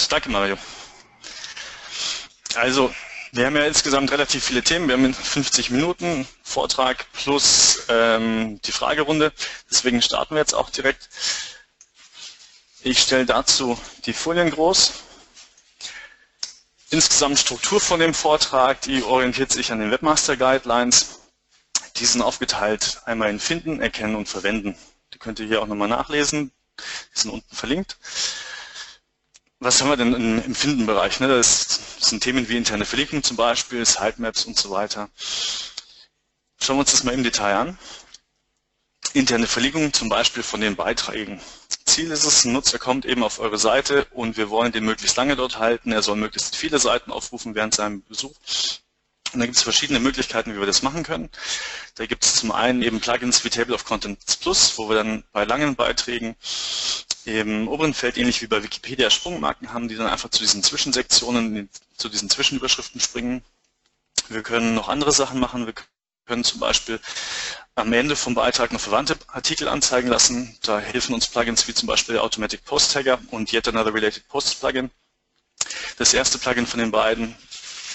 Gut, danke Mario. Also, wir haben ja insgesamt relativ viele Themen. Wir haben 50 Minuten Vortrag plus ähm, die Fragerunde. Deswegen starten wir jetzt auch direkt. Ich stelle dazu die Folien groß. Insgesamt Struktur von dem Vortrag, die orientiert sich an den Webmaster Guidelines. Die sind aufgeteilt einmal in Finden, Erkennen und Verwenden. Die könnt ihr hier auch nochmal nachlesen. Die sind unten verlinkt. Was haben wir denn im Findenbereich? Ne? Das sind Themen wie interne Verlinkung zum Beispiel, Sitemaps und so weiter. Schauen wir uns das mal im Detail an. Interne Verlinkung zum Beispiel von den Beiträgen. Ziel ist es, ein Nutzer kommt eben auf eure Seite und wir wollen den möglichst lange dort halten. Er soll möglichst viele Seiten aufrufen während seinem Besuch. Und da gibt es verschiedene Möglichkeiten, wie wir das machen können. Da gibt es zum einen eben Plugins wie Table of Contents Plus, wo wir dann bei langen Beiträgen im oberen Feld, ähnlich wie bei Wikipedia, Sprungmarken haben, die dann einfach zu diesen Zwischensektionen, zu diesen Zwischenüberschriften springen. Wir können noch andere Sachen machen. Wir können zum Beispiel am Ende vom Beitrag noch verwandte Artikel anzeigen lassen. Da helfen uns Plugins wie zum Beispiel Automatic Post Tagger und Yet Another Related Posts Plugin. Das erste Plugin von den beiden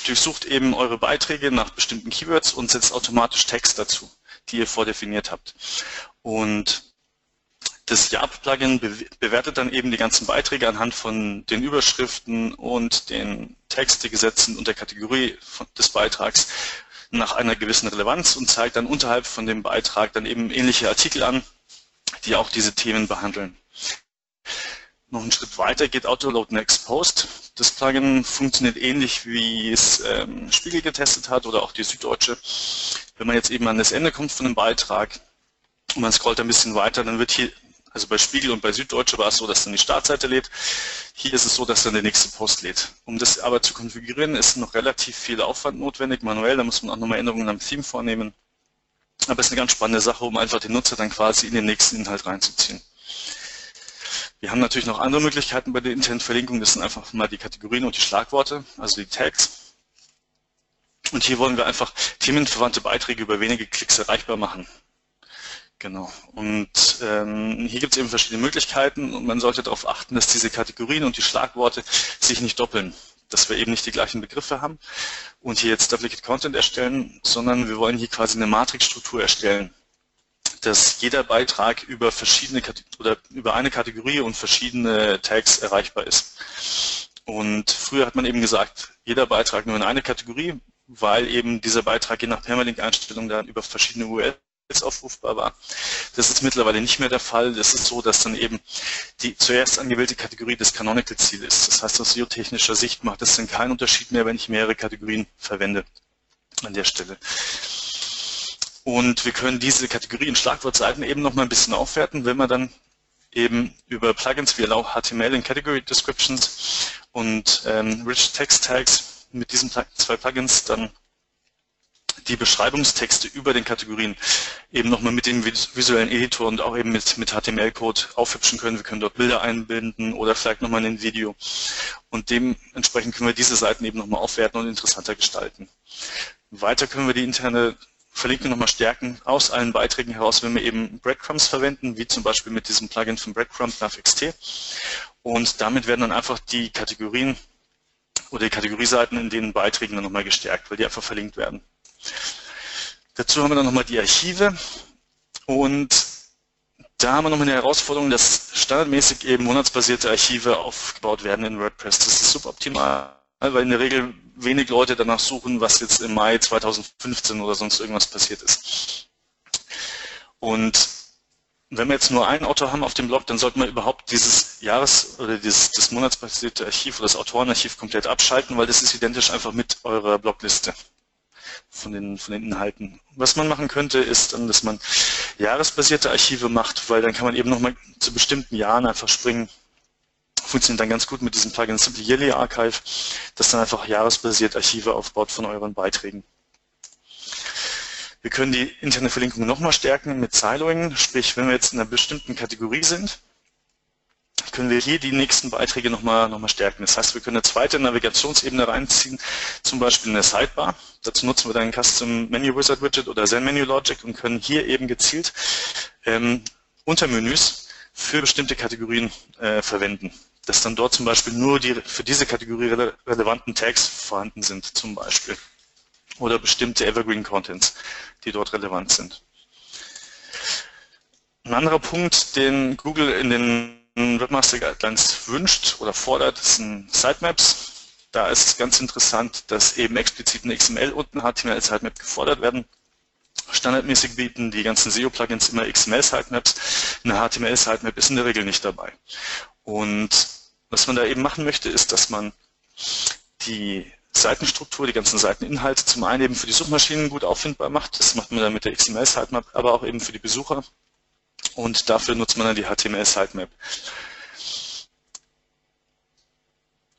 durchsucht eben eure Beiträge nach bestimmten Keywords und setzt automatisch Text dazu, die ihr vordefiniert habt. Und das YAP-Plugin bewertet dann eben die ganzen Beiträge anhand von den Überschriften und den Text, die gesetzt sind und der Kategorie des Beitrags nach einer gewissen Relevanz und zeigt dann unterhalb von dem Beitrag dann eben ähnliche Artikel an, die auch diese Themen behandeln. Noch einen Schritt weiter geht Autoload Next Post. Das Plugin funktioniert ähnlich wie es ähm, Spiegel getestet hat oder auch die Süddeutsche. Wenn man jetzt eben an das Ende kommt von einem Beitrag und man scrollt ein bisschen weiter, dann wird hier, also bei Spiegel und bei Süddeutsche war es so, dass dann die Startseite lädt. Hier ist es so, dass dann der nächste Post lädt. Um das aber zu konfigurieren, ist noch relativ viel Aufwand notwendig, manuell. Da muss man auch nochmal Änderungen am Theme vornehmen. Aber es ist eine ganz spannende Sache, um einfach den Nutzer dann quasi in den nächsten Inhalt reinzuziehen. Wir haben natürlich noch andere Möglichkeiten bei der internen Verlinkung. Das sind einfach mal die Kategorien und die Schlagworte, also die Tags. Und hier wollen wir einfach themenverwandte Beiträge über wenige Klicks erreichbar machen. Genau. Und ähm, hier gibt es eben verschiedene Möglichkeiten und man sollte darauf achten, dass diese Kategorien und die Schlagworte sich nicht doppeln. Dass wir eben nicht die gleichen Begriffe haben und hier jetzt Duplicate Content erstellen, sondern wir wollen hier quasi eine Matrixstruktur erstellen dass jeder Beitrag über verschiedene oder über eine Kategorie und verschiedene Tags erreichbar ist. Und früher hat man eben gesagt, jeder Beitrag nur in eine Kategorie, weil eben dieser Beitrag je nach Permalink-Einstellung dann über verschiedene URLs aufrufbar war. Das ist mittlerweile nicht mehr der Fall. Das ist so, dass dann eben die zuerst angewählte Kategorie das Canonical-Ziel ist. Das heißt, aus SEO-technischer Sicht macht es dann keinen Unterschied mehr, wenn ich mehrere Kategorien verwende an der Stelle. Und wir können diese Kategorien Schlagwortseiten eben noch mal ein bisschen aufwerten, wenn wir dann eben über Plugins wie Allow HTML in Category Descriptions und ähm, Rich Text Tags mit diesen zwei Plugins dann die Beschreibungstexte über den Kategorien eben nochmal mit dem visuellen Editor und auch eben mit, mit HTML-Code aufhübschen können. Wir können dort Bilder einbinden oder vielleicht nochmal ein Video. Und dementsprechend können wir diese Seiten eben nochmal aufwerten und interessanter gestalten. Weiter können wir die interne Verlinkung nochmal stärken aus allen Beiträgen heraus, wenn wir eben Breadcrumbs verwenden, wie zum Beispiel mit diesem Plugin von Breadcrumb nach XT. Und damit werden dann einfach die Kategorien oder die Kategorieseiten in den Beiträgen dann nochmal gestärkt, weil die einfach verlinkt werden. Dazu haben wir dann nochmal die Archive und da haben wir nochmal eine Herausforderung, dass standardmäßig eben monatsbasierte Archive aufgebaut werden in WordPress. Das ist suboptimal weil in der Regel wenig Leute danach suchen, was jetzt im Mai 2015 oder sonst irgendwas passiert ist. Und wenn wir jetzt nur einen Autor haben auf dem Blog, dann sollten wir überhaupt dieses Jahres- oder dieses, das monatsbasierte Archiv oder das Autorenarchiv komplett abschalten, weil das ist identisch einfach mit eurer Blogliste von den, von den Inhalten. Was man machen könnte, ist dann, dass man jahresbasierte Archive macht, weil dann kann man eben nochmal zu bestimmten Jahren einfach springen funktioniert dann ganz gut mit diesem Plugin Simply Yearly Archive, das dann einfach jahresbasiert Archive aufbaut von euren Beiträgen. Wir können die interne Verlinkung nochmal stärken mit Siloing, sprich wenn wir jetzt in einer bestimmten Kategorie sind, können wir hier die nächsten Beiträge nochmal noch mal stärken. Das heißt, wir können eine zweite Navigationsebene reinziehen, zum Beispiel eine Sidebar. Dazu nutzen wir dann Custom Menu Wizard Widget oder Zen Menu Logic und können hier eben gezielt ähm, Untermenüs für bestimmte Kategorien äh, verwenden. Dass dann dort zum Beispiel nur die für diese Kategorie rele relevanten Tags vorhanden sind zum Beispiel oder bestimmte Evergreen Contents, die dort relevant sind. Ein anderer Punkt, den Google in den Webmaster Guidelines wünscht oder fordert, sind Sitemaps. Da ist es ganz interessant, dass eben explizit eine XML und ein HTML-Sitemap gefordert werden. Standardmäßig bieten die ganzen SEO-Plugins immer XML-Sitemaps. Eine HTML-Sitemap ist in der Regel nicht dabei. Und was man da eben machen möchte, ist, dass man die Seitenstruktur, die ganzen Seiteninhalte zum einen eben für die Suchmaschinen gut auffindbar macht. Das macht man dann mit der XML-Sitemap, aber auch eben für die Besucher. Und dafür nutzt man dann die HTML-Sitemap.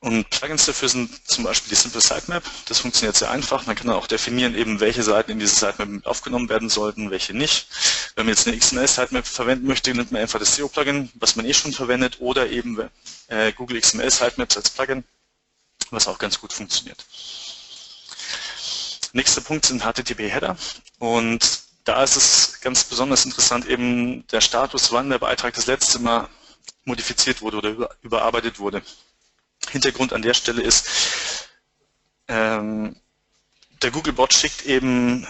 Und Plugins dafür sind zum Beispiel die Simple Sitemap. Das funktioniert sehr einfach. Man kann auch definieren, eben welche Seiten in diese Sitemap aufgenommen werden sollten, welche nicht. Wenn man jetzt eine XML Sitemap verwenden möchte, nimmt man einfach das SEO-Plugin, was man eh schon verwendet, oder eben äh, Google XML Sitemaps als Plugin, was auch ganz gut funktioniert. Nächster Punkt sind HTTP-Header. Und da ist es ganz besonders interessant, eben der Status, wann der Beitrag das letzte Mal modifiziert wurde oder überarbeitet wurde. Hintergrund an der Stelle ist, ähm, der Googlebot schickt eben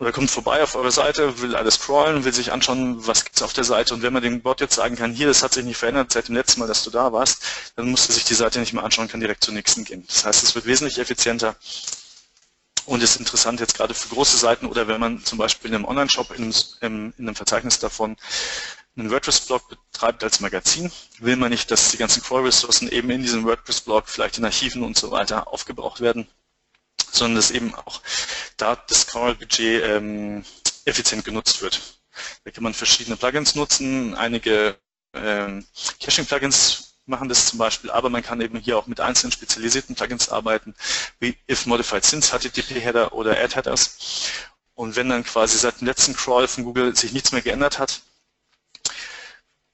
oder kommt vorbei auf eure Seite, will alles scrollen, will sich anschauen, was gibt es auf der Seite und wenn man dem Bot jetzt sagen kann, hier, das hat sich nicht verändert seit dem letzten Mal, dass du da warst, dann muss er sich die Seite nicht mehr anschauen, kann direkt zur nächsten gehen. Das heißt, es wird wesentlich effizienter und ist interessant jetzt gerade für große Seiten oder wenn man zum Beispiel in einem Online-Shop in, in, einem Verzeichnis davon einen WordPress-Blog betreibt als Magazin, will man nicht, dass die ganzen Core-Ressourcen eben in diesem WordPress-Blog, vielleicht in Archiven und so weiter aufgebraucht werden, sondern dass eben auch da das Core-Budget ähm, effizient genutzt wird. Da kann man verschiedene Plugins nutzen, einige ähm, Caching-Plugins machen das zum Beispiel, aber man kann eben hier auch mit einzelnen spezialisierten Plugins arbeiten, wie if modified since HTTP-Header oder Ad-Headers. Und wenn dann quasi seit dem letzten Crawl von Google sich nichts mehr geändert hat,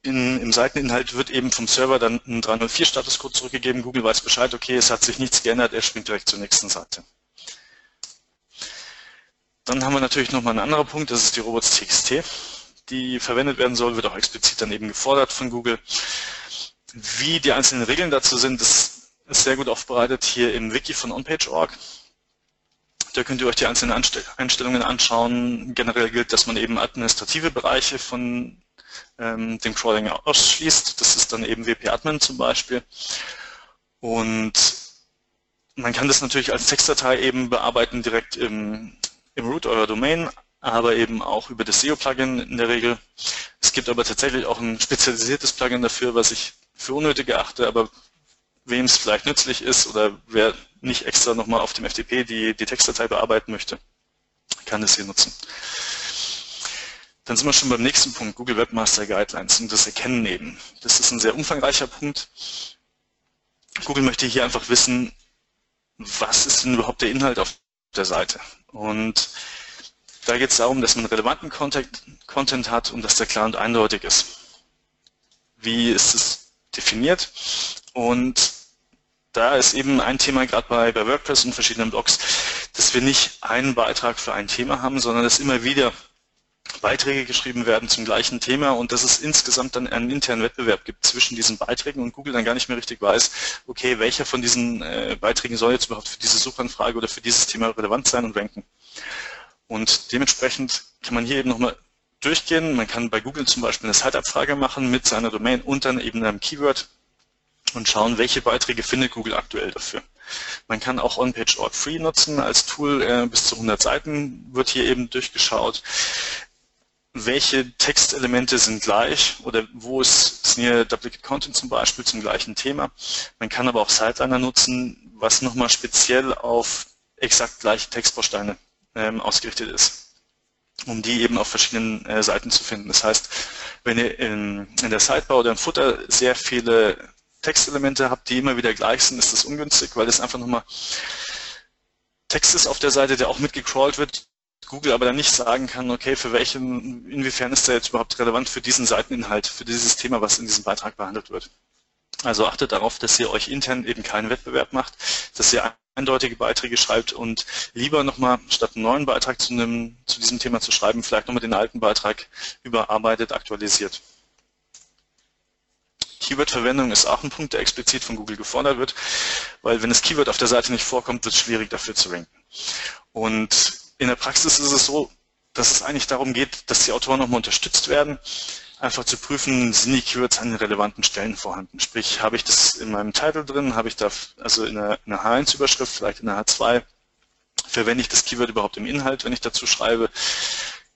in, im Seiteninhalt wird eben vom Server dann ein 304-Statuscode zurückgegeben. Google weiß Bescheid, okay, es hat sich nichts geändert, er springt direkt zur nächsten Seite. Dann haben wir natürlich nochmal einen anderen Punkt, das ist die Robots.txt, die verwendet werden soll, wird auch explizit dann eben gefordert von Google. Wie die einzelnen Regeln dazu sind, das ist sehr gut aufbereitet hier im Wiki von onpage.org. Da könnt ihr euch die einzelnen Einstellungen anschauen. Generell gilt, dass man eben administrative Bereiche von ähm, dem Crawling ausschließt. Das ist dann eben WP-Admin zum Beispiel. Und man kann das natürlich als Textdatei eben bearbeiten direkt im, im Root eurer Domain, aber eben auch über das SEO-Plugin in der Regel. Es gibt aber tatsächlich auch ein spezialisiertes Plugin dafür, was ich für unnötig erachte, aber wem es vielleicht nützlich ist oder wer nicht extra nochmal auf dem FTP die, die Textdatei bearbeiten möchte, kann das hier nutzen. Dann sind wir schon beim nächsten Punkt, Google Webmaster Guidelines und das Erkennen eben. Das ist ein sehr umfangreicher Punkt. Google möchte hier einfach wissen, was ist denn überhaupt der Inhalt auf der Seite. Und da geht es darum, dass man relevanten Content, hat und dass der klar und eindeutig ist. Wie ist es definiert? Und da ist eben ein Thema gerade bei, bei WordPress und verschiedenen Blogs, dass wir nicht einen Beitrag für ein Thema haben, sondern dass immer wieder Beiträge geschrieben werden zum gleichen Thema und dass es insgesamt dann einen internen Wettbewerb gibt zwischen diesen Beiträgen und Google dann gar nicht mehr richtig weiß, okay, welcher von diesen äh, Beiträgen soll jetzt überhaupt für diese Suchanfrage oder für dieses Thema relevant sein und ranken. Und dementsprechend kann man hier eben nochmal durchgehen. Man kann bei Google zum Beispiel eine Site-Abfrage machen mit seiner Domain und dann eben einem Keyword und schauen, welche Beiträge findet Google aktuell dafür. Man kann auch OnPage.org Free nutzen als Tool, äh, bis zu 100 Seiten wird hier eben durchgeschaut welche Textelemente sind gleich oder wo ist Sneer Duplicate Content zum Beispiel zum gleichen Thema. Man kann aber auch Sideliner nutzen, was nochmal speziell auf exakt gleiche Textbausteine ähm, ausgerichtet ist, um die eben auf verschiedenen äh, Seiten zu finden. Das heißt, wenn ihr in, in der Sidebar oder im Footer sehr viele Textelemente habt, die immer wieder gleich sind, ist das ungünstig, weil es einfach nochmal Text ist auf der Seite, der auch mitgecrawlt wird, Google aber dann nicht sagen kann, okay, für welchen, inwiefern ist der jetzt überhaupt relevant für diesen Seiteninhalt, für dieses Thema, was in diesem Beitrag behandelt wird. Also achtet darauf, dass ihr euch intern eben keinen Wettbewerb macht, dass ihr eindeutige Beiträge schreibt und lieber nochmal statt einen neuen Beitrag zu, einem, zu diesem Thema zu schreiben, vielleicht nochmal den alten Beitrag überarbeitet, aktualisiert. Keyword-Verwendung ist auch ein Punkt, der explizit von Google gefordert wird, weil wenn das Keyword auf der Seite nicht vorkommt, wird es schwierig dafür zu ranken. Und in der Praxis ist es so, dass es eigentlich darum geht, dass die Autoren nochmal unterstützt werden, einfach zu prüfen, sind die Keywords an den relevanten Stellen vorhanden. Sprich, habe ich das in meinem Titel drin, habe ich da also in einer, in einer H1-Überschrift, vielleicht in einer H2, verwende ich das Keyword überhaupt im Inhalt, wenn ich dazu schreibe.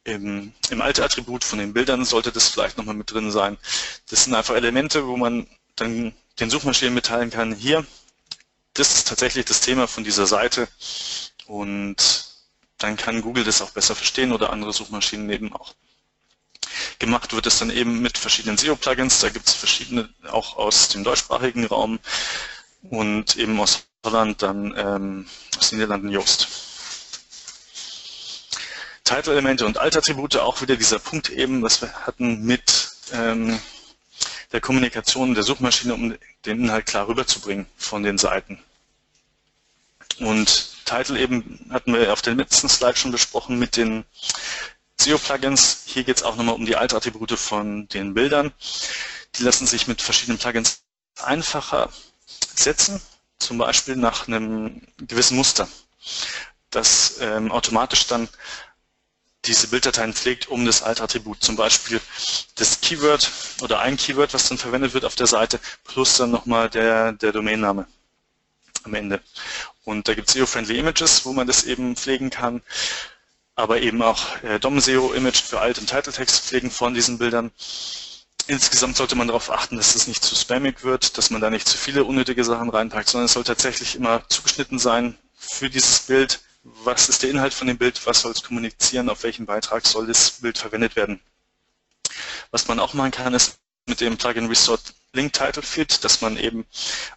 Im, im Alt-Attribut von den Bildern sollte das vielleicht nochmal mit drin sein. Das sind einfach Elemente, wo man dann den Suchmaschinen mitteilen kann, hier, das ist tatsächlich das Thema von dieser Seite und dann kann Google das auch besser verstehen oder andere Suchmaschinen eben auch. Gemacht wird es dann eben mit verschiedenen SEO-Plugins, da gibt es verschiedene auch aus dem deutschsprachigen Raum und eben aus Holland dann ähm, aus den Niederlanden Yoast. Title-Elemente und Alt-Attribute, auch wieder dieser Punkt eben, was wir hatten mit ähm, der Kommunikation der Suchmaschine, um den Inhalt klar rüberzubringen von den Seiten. Und Title eben hatten wir auf den letzten Slide schon besprochen mit den SEO-Plugins. Hier geht es auch nochmal um die Alt-Attribute von den Bildern. Die lassen sich mit verschiedenen Plugins einfacher setzen, zum Beispiel nach einem gewissen Muster, das ähm, automatisch dann diese Bilddateien pflegt um das Alt-Attribut. Zum Beispiel das Keyword oder ein Keyword, was dann verwendet wird auf der Seite, plus dann nochmal der, der Domainname am Ende. Und da gibt es SEO-Friendly Images, wo man das eben pflegen kann, aber eben auch äh, DOM-SEO-Image für Alt- und Title-Text pflegen von diesen Bildern. Insgesamt sollte man darauf achten, dass es nicht zu spammig wird, dass man da nicht zu viele unnötige Sachen reinpackt, sondern es soll tatsächlich immer zugeschnitten sein für dieses Bild, was ist der Inhalt von dem Bild, was soll es kommunizieren, auf welchem Beitrag soll das Bild verwendet werden. Was man auch machen kann, ist mit dem Plugin Resort Link Title Field, dass man eben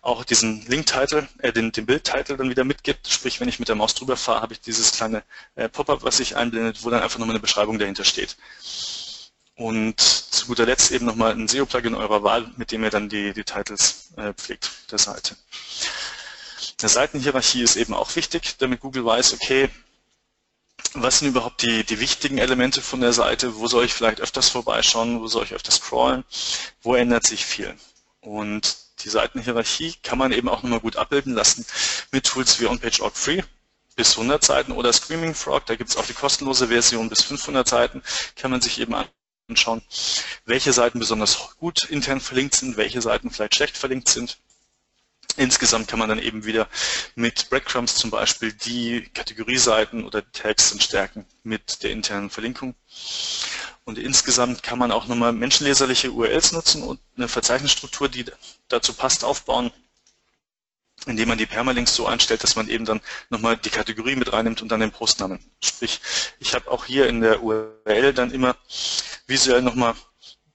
auch diesen Link Title, äh, den, den Bild Title dann wieder mitgibt. Sprich, wenn ich mit der Maus drüber fahre, habe ich dieses kleine äh, Pop-up, was sich einblendet, wo dann einfach nochmal eine Beschreibung dahinter steht. Und zu guter Letzt eben nochmal ein SEO-Plugin eurer Wahl, mit dem ihr dann die, die Titles äh, pflegt der Seite. Eine Seitenhierarchie ist eben auch wichtig, damit Google weiß, okay, was sind überhaupt die, die wichtigen Elemente von der Seite, wo soll ich vielleicht öfters vorbeischauen, wo soll ich öfters scrollen, wo ändert sich viel. Und die Seitenhierarchie kann man eben auch nochmal gut abbilden lassen mit Tools wie OnPage.org Free bis 100 Seiten oder Screaming Frog, da gibt es auch die kostenlose Version bis 500 Seiten, kann man sich eben anschauen, welche Seiten besonders gut intern verlinkt sind, welche Seiten vielleicht schlecht verlinkt sind Insgesamt kann man dann eben wieder mit Breadcrumbs zum Beispiel die Kategorieseiten oder Tags dann stärken mit der internen Verlinkung. Und insgesamt kann man auch nochmal menschenleserliche URLs nutzen und eine Verzeichnisstruktur, die dazu passt, aufbauen, indem man die Permalinks so einstellt, dass man eben dann nochmal die Kategorie mit reinnimmt und dann den Postnamen. Sprich, ich habe auch hier in der URL dann immer visuell nochmal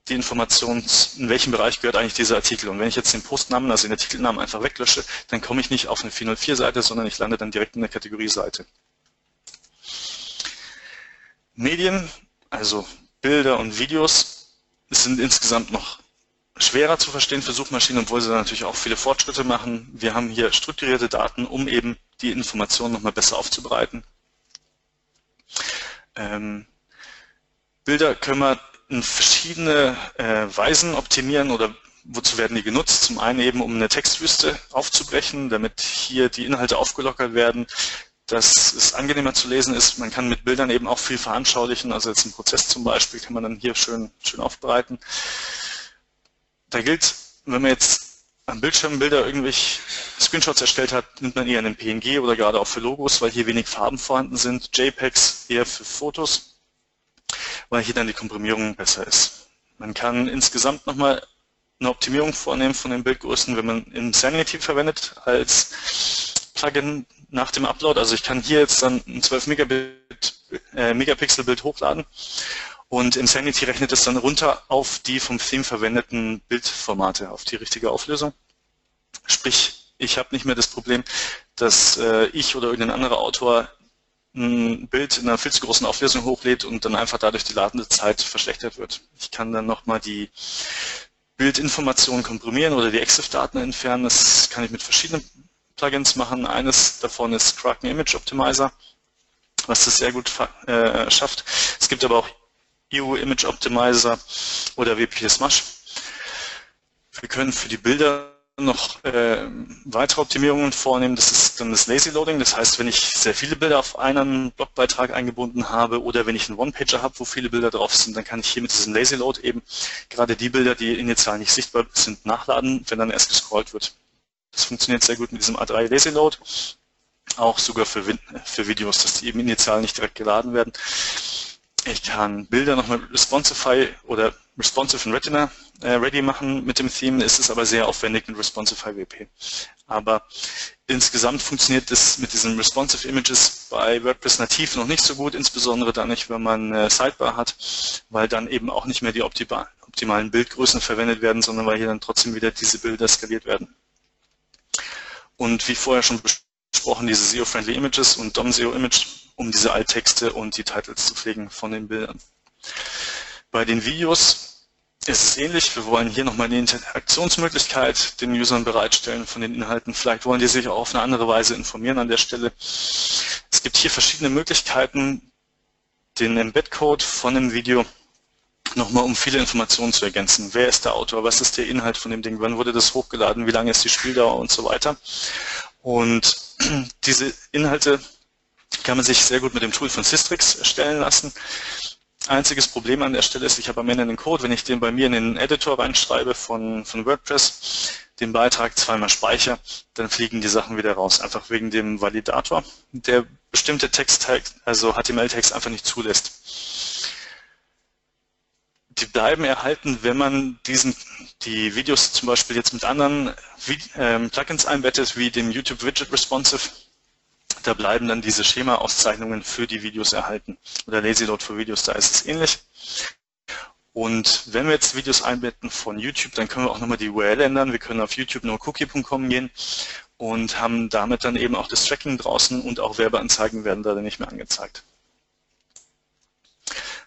die Information, in welchem Bereich gehört eigentlich dieser Artikel. Und wenn ich jetzt den Postnamen, also den Artikelnamen einfach weglösche, dann komme ich nicht auf eine 404-Seite, sondern ich lande dann direkt in der Kategorie-Seite. Medien, also Bilder und Videos, sind insgesamt noch schwerer zu verstehen für Suchmaschinen, obwohl sie natürlich auch viele Fortschritte machen. Wir haben hier strukturierte Daten, um eben die Informationen nochmal besser aufzubereiten. Ähm, Bilder können wir in verschiedene äh, Weisen optimieren oder wozu werden die genutzt? Zum einen eben, um eine Textwüste aufzubrechen, damit hier die Inhalte aufgelockert werden, dass es angenehmer zu lesen ist. Man kann mit Bildern eben auch viel veranschaulichen, also jetzt ein Prozess zum Beispiel kann man dann hier schön, schön aufbereiten. Da gilt, wenn man jetzt am Bildschirm Bilder irgendwelche Screenshots erstellt hat, nimmt man eher einen PNG oder gerade auch für Logos, weil hier wenig Farben vorhanden sind. JPEGs eher für Fotos weil hier dann die Komprimierung besser ist. Man kann insgesamt nochmal eine Optimierung vornehmen von den Bildgrößen, wenn man Insanity verwendet als Plugin nach dem Upload. Also ich kann hier jetzt dann ein 12 Megabit, äh, Megapixel Bild hochladen und Insanity rechnet es dann runter auf die vom Theme verwendeten Bildformate, auf die richtige Auflösung. Sprich, ich habe nicht mehr das Problem, dass äh, ich oder irgendein anderer Autor ein Bild in einer viel zu großen Auflösung hochlädt und dann einfach dadurch die Ladezeit verschlechtert wird. Ich kann dann nochmal die Bildinformationen komprimieren oder die EXIF-Daten entfernen. Das kann ich mit verschiedenen Plugins machen. Eines davon ist Kraken Image Optimizer, was das sehr gut äh, schafft. Es gibt aber auch EU Image Optimizer oder WP Smash. Wir können für die Bilder noch äh, weitere Optimierungen vornehmen. Das ist dann das Lazy Loading. Das heißt, wenn ich sehr viele Bilder auf einen Blogbeitrag eingebunden habe oder wenn ich einen One-Pager habe, wo viele Bilder drauf sind, dann kann ich hier mit diesem Lazy Load eben gerade die Bilder, die initial nicht sichtbar sind, nachladen, wenn dann erst gescrollt wird. Das funktioniert sehr gut mit diesem A3 Lazy Load. Auch sogar für, für Videos, dass die eben initial nicht direkt geladen werden. Ich kann Bilder nochmal Responsify oder Responsive in Retina äh, ready machen mit dem Theme, ist es aber sehr aufwendig mit Responsify WP. Aber insgesamt funktioniert es mit diesen Responsive Images bei WordPress nativ noch nicht so gut, insbesondere dann nicht, wenn man äh, Sidebar hat, weil dann eben auch nicht mehr die optimalen Bildgrößen verwendet werden, sondern weil hier dann trotzdem wieder diese Bilder skaliert werden. Und wie vorher schon besprochen, diese SEO-Friendly Images und DOM-SEO-Image, um diese Alttexte und die Titles zu pflegen von den Bildern. Bei den Videos ist es ähnlich. Wir wollen hier nochmal eine Interaktionsmöglichkeit den Usern bereitstellen von den Inhalten. Vielleicht wollen die sich auch auf eine andere Weise informieren an der Stelle. Es gibt hier verschiedene Möglichkeiten, den Embed-Code von dem Video nochmal um viele Informationen zu ergänzen. Wer ist der Autor? Was ist der Inhalt von dem Ding? Wann wurde das hochgeladen? Wie lange ist die Spieldauer und so weiter? Und diese Inhalte kann man sich sehr gut mit dem Tool von Systrix erstellen lassen. Einziges Problem an der Stelle ist, ich habe am Ende einen Code, wenn ich den bei mir in den Editor reinschreibe von, von WordPress, den Beitrag zweimal speichere, dann fliegen die Sachen wieder raus, einfach wegen dem Validator, der bestimmte Text, also HTML-Text einfach nicht zulässt die bleiben erhalten, wenn man diesen, die Videos zum Beispiel jetzt mit anderen ähm, Plugins einbettet, wie dem YouTube Widget Responsive. Da bleiben dann diese Schema-Auszeichnungen für die Videos erhalten. Oder Lazy Load für Videos, da ist es ähnlich. Und wenn wir jetzt Videos einbetten von YouTube, dann können wir auch nochmal die URL ändern. Wir können auf youtube nocookie.com gehen und haben damit dann eben auch das Tracking draußen und auch Werbeanzeigen werden da dann nicht mehr angezeigt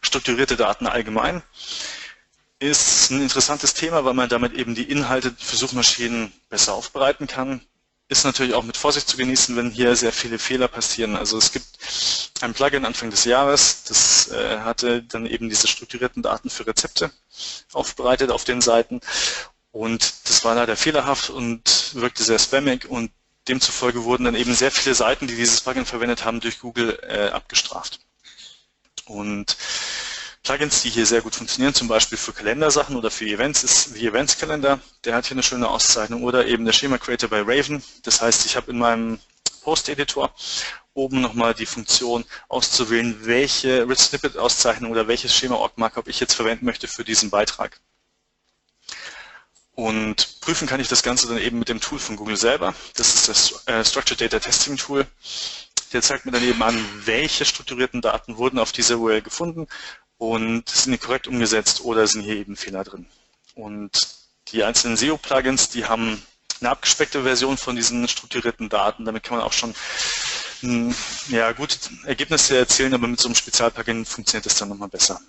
strukturierte Daten allgemein ist ein interessantes Thema, weil man damit eben die Inhalte für Suchmaschinen besser aufbereiten kann. Ist natürlich auch mit Vorsicht zu genießen, wenn hier sehr viele Fehler passieren. Also es gibt ein Plugin Anfang des Jahres, das äh, hatte dann eben diese strukturierten Daten für Rezepte aufbereitet auf den Seiten und das war leider fehlerhaft und wirkte sehr spammig und demzufolge wurden dann eben sehr viele Seiten, die dieses Plugin verwendet haben, durch Google äh, abgestraft. Und Plugins, die hier sehr gut funktionieren, zum Beispiel für Kalendersachen oder für Events, ist wie Events Kalender. Der hat hier eine schöne Auszeichnung. Oder eben der Schema Creator bei Raven. Das heißt, ich habe in meinem Post-Editor oben nochmal die Funktion auszuwählen, welche Rich Snippet Auszeichnung oder welches Schema Org Markup ich jetzt verwenden möchte für diesen Beitrag. Und prüfen kann ich das Ganze dann eben mit dem Tool von Google selber. Das ist das äh, Structured Data Testing Tool. Der zeigt mir dann eben an, welche strukturierten Daten wurden auf dieser URL gefunden und sind die korrekt umgesetzt oder sind hier eben Fehler drin. Und die einzelnen SEO-Plugins, die haben eine abgespeckte Version von diesen strukturierten Daten. Damit kann man auch schon hm, ja, gute Ergebnisse erzielen, aber mit so einem Spezialplugin funktioniert das dann nochmal besser.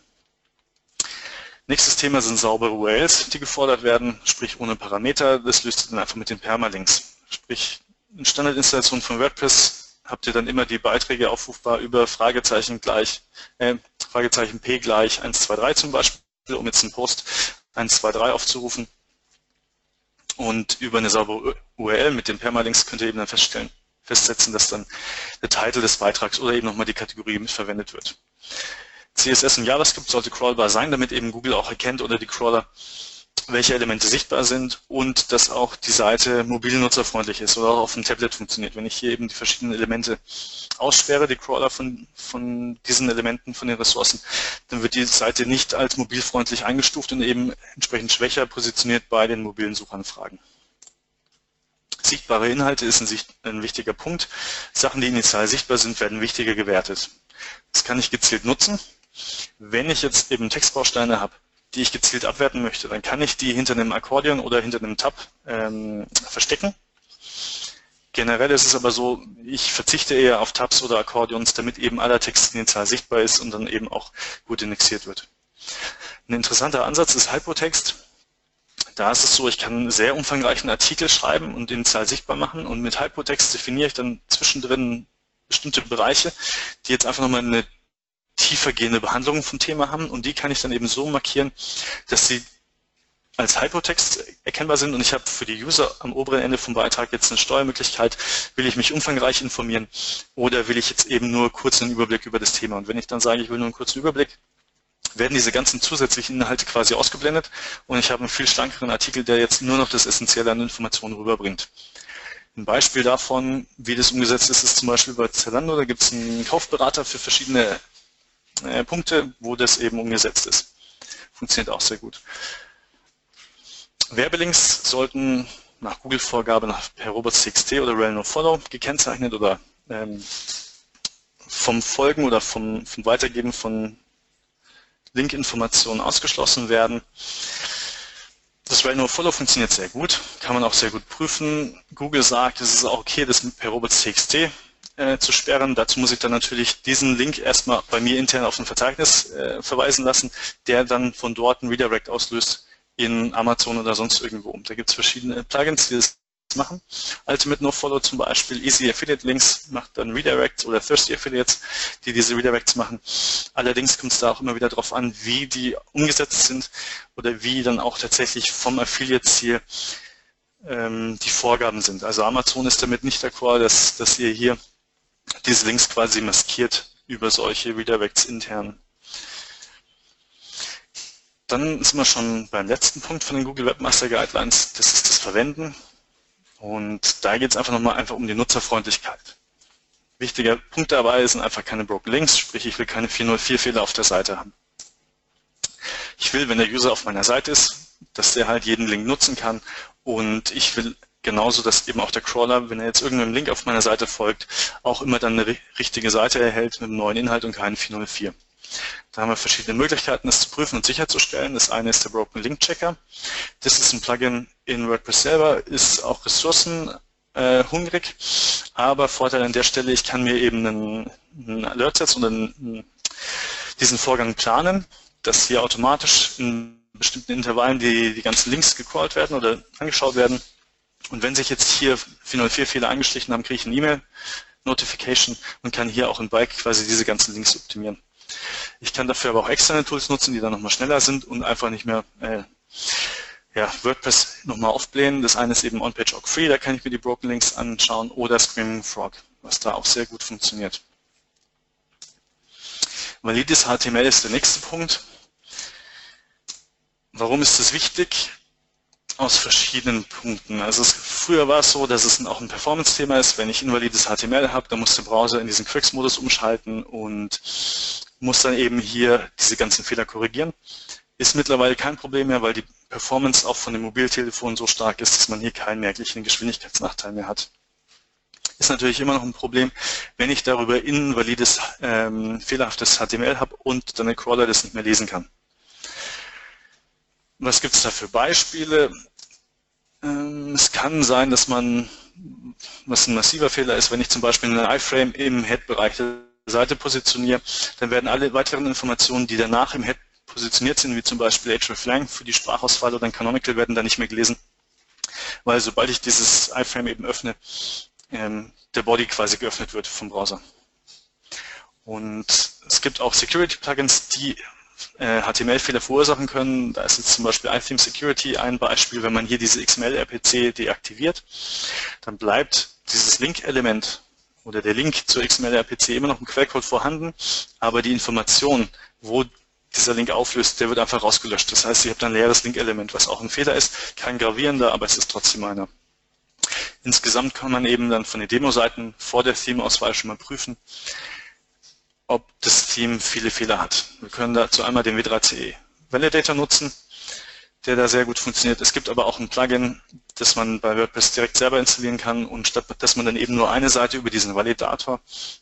Nächstes Thema sind saubere URLs, die gefordert werden, sprich ohne Parameter. Das löst dann einfach mit den Permalinks. Sprich, in Standardinstallation von WordPress habt ihr dann immer die Beiträge aufrufbar über Fragezeichen gleich, äh, Fragezeichen P gleich 123 zum Beispiel, um jetzt einen Post 123 aufzurufen. Und über eine saubere URL mit den Permalinks könnt ihr eben dann feststellen, festsetzen, dass dann der Titel des Beitrags oder eben nochmal die Kategorie mitverwendet wird. CSS und JavaScript sollte crawlbar sein, damit eben Google auch erkennt oder die Crawler, welche Elemente sichtbar sind und dass auch die Seite mobil nutzerfreundlich ist oder auch auf dem Tablet funktioniert. Wenn ich hier eben die verschiedenen Elemente aussperre, die Crawler von, von diesen Elementen, von den Ressourcen, dann wird die Seite nicht als mobilfreundlich eingestuft und eben entsprechend schwächer positioniert bei den mobilen Suchanfragen. Sichtbare Inhalte ist ein, ein wichtiger Punkt. Sachen, die initial sichtbar sind, werden wichtiger gewertet. Das kann ich gezielt nutzen. Wenn ich jetzt eben Textbausteine habe, die ich gezielt abwerten möchte, dann kann ich die hinter einem Akkordeon oder hinter einem Tab ähm, verstecken. Generell ist es aber so, ich verzichte eher auf Tabs oder Akkordeons, damit eben aller Text initial sichtbar ist und dann eben auch gut indexiert wird. Ein interessanter Ansatz ist Hypotext. Da ist es so, ich kann sehr umfangreichen Artikel schreiben und initial sichtbar machen und mit Hypotext definiere ich dann zwischendrin bestimmte Bereiche, die jetzt einfach nochmal eine tiefergehende Behandlungen vom Thema haben und die kann ich dann eben so markieren, dass sie als Hypertext erkennbar sind und ich habe für die User am oberen Ende vom Beitrag jetzt eine Steuermöglichkeit, will ich mich umfangreich informieren oder will ich jetzt eben nur kurz einen Überblick über das Thema. Und wenn ich dann sage, ich will nur einen kurzen Überblick, werden diese ganzen zusätzlichen Inhalte quasi ausgeblendet und ich habe einen viel schlankeren Artikel, der jetzt nur noch das Essentielle an Informationen rüberbringt. Ein Beispiel davon, wie das umgesetzt ist, ist zum Beispiel bei Zalando. Da gibt es einen Kaufberater für verschiedene äh, Punkte, wo das eben umgesetzt ist. Funktioniert auch sehr gut. Werbelinks sollten nach Google-Vorgabe per robots.txt oder rel nofollow gekennzeichnet oder ähm, vom Folgen oder vom, vom Weitergeben von Linkinformationen ausgeschlossen werden. Das rel nofollow funktioniert sehr gut, kann man auch sehr gut prüfen. Google sagt, es ist auch okay, das per robots.txt äh, zu sperren. Dazu muss ich dann natürlich diesen Link erstmal bei mir intern auf ein Verzeichnis äh, verweisen lassen, der dann von dort ein Redirect auslöst in Amazon oder sonst irgendwo. Da gibt es verschiedene Plugins, die das machen. Ultimate NoFollow zum Beispiel, Easy Affiliate Links macht dann Redirects oder Thirsty Affiliates, die diese Redirects machen. Allerdings kommt es da auch immer wieder darauf an, wie die umgesetzt sind oder wie dann auch tatsächlich vom Affiliate-Ziel ähm, die Vorgaben sind. Also Amazon ist damit nicht d'accord, dass, dass ihr hier diese Links quasi maskiert über solche Redirects intern. Dann sind wir schon beim letzten Punkt von den Google Webmaster Guidelines, das ist das Verwenden. Und da geht es einfach nochmal einfach um die Nutzerfreundlichkeit. Wichtiger Punkt dabei sind einfach keine Broken Links, sprich ich will keine 404-Fehler auf der Seite haben. Ich will, wenn der User auf meiner Seite ist, dass der halt jeden Link nutzen kann und ich will genauso, dass eben auch der Crawler, wenn er jetzt irgendeinem Link auf meiner Seite folgt, auch immer dann eine richtige Seite erhält mit einem neuen Inhalt und keinen 404. Da haben wir verschiedene Möglichkeiten, das zu prüfen und sicherzustellen. Das eine ist der Broken Link Checker. Das ist ein Plugin in WordPress selber, ist auch ressourcenhungrig, äh, aber Vorteil an der Stelle, ich kann mir eben einen, einen Alert setzen und einen, diesen Vorgang planen, dass hier automatisch in bestimmten Intervallen die, die ganzen Links gecrawlt werden oder angeschaut werden und wenn sich jetzt hier 404-Fehler angeschlichen haben, kriege ich eine E-Mail-Notification und kann hier auch in Bike quasi diese ganzen Links optimieren. Ich kann dafür aber auch externe Tools nutzen, die dann nochmal schneller sind und einfach nicht mehr äh, ja, WordPress nochmal aufblähen. Das eine ist eben OnPage Org Free, da kann ich mir die Broken Links anschauen, oder Screaming Frog, was da auch sehr gut funktioniert. Valides HTML ist der nächste Punkt. Warum ist das wichtig? Aus verschiedenen Punkten. Also es, früher war es so, dass es auch ein Performance-Thema ist. Wenn ich invalides HTML habe, dann muss der Browser in diesen Quicks-Modus umschalten und muss dann eben hier diese ganzen Fehler korrigieren. Ist mittlerweile kein Problem mehr, weil die Performance auch von dem Mobiltelefon so stark ist, dass man hier keinen merklichen Geschwindigkeitsnachteil mehr hat. Ist natürlich immer noch ein Problem, wenn ich darüber invalides, ähm, fehlerhaftes HTML habe und dann der Crawler das nicht mehr lesen kann. Was gibt es da für Beispiele? Ähm, es kann sein, dass man, was ein massiver Fehler ist, wenn ich zum Beispiel einen iFrame im Head-Bereich der Seite positioniere, dann werden alle weiteren Informationen, die danach im Head positioniert sind, wie zum Beispiel hreflang für die Sprachauswahl oder ein Canonical, werden dann nicht mehr gelesen. Weil sobald ich dieses iFrame eben öffne, ähm, der Body quasi geöffnet wird vom Browser. Und es gibt auch Security-Plugins, die HTML-Fehler äh, verursachen können. Da ist jetzt zum Beispiel iTheme Security ein Beispiel. Wenn man hier diese XML-RPC deaktiviert, dann bleibt dieses Link-Element oder der Link zur XML-RPC immer noch im Quellcode vorhanden, aber die Information, wo dieser Link auflöst, der wird einfach rausgelöscht. Das heißt, ich habe dann ein leeres Link-Element, was auch ein Fehler ist, kein gravierender, aber es ist trotzdem einer. Insgesamt kann man eben dann von den Demo-Seiten vor der Theme-Auswahl schon mal prüfen, ob das Team viele Fehler hat. Wir können dazu einmal den W3CE Validator nutzen, der da sehr gut funktioniert. Es gibt aber auch ein Plugin, das man bei WordPress direkt selber installieren kann und statt dass man dann eben nur eine Seite über diesen Validator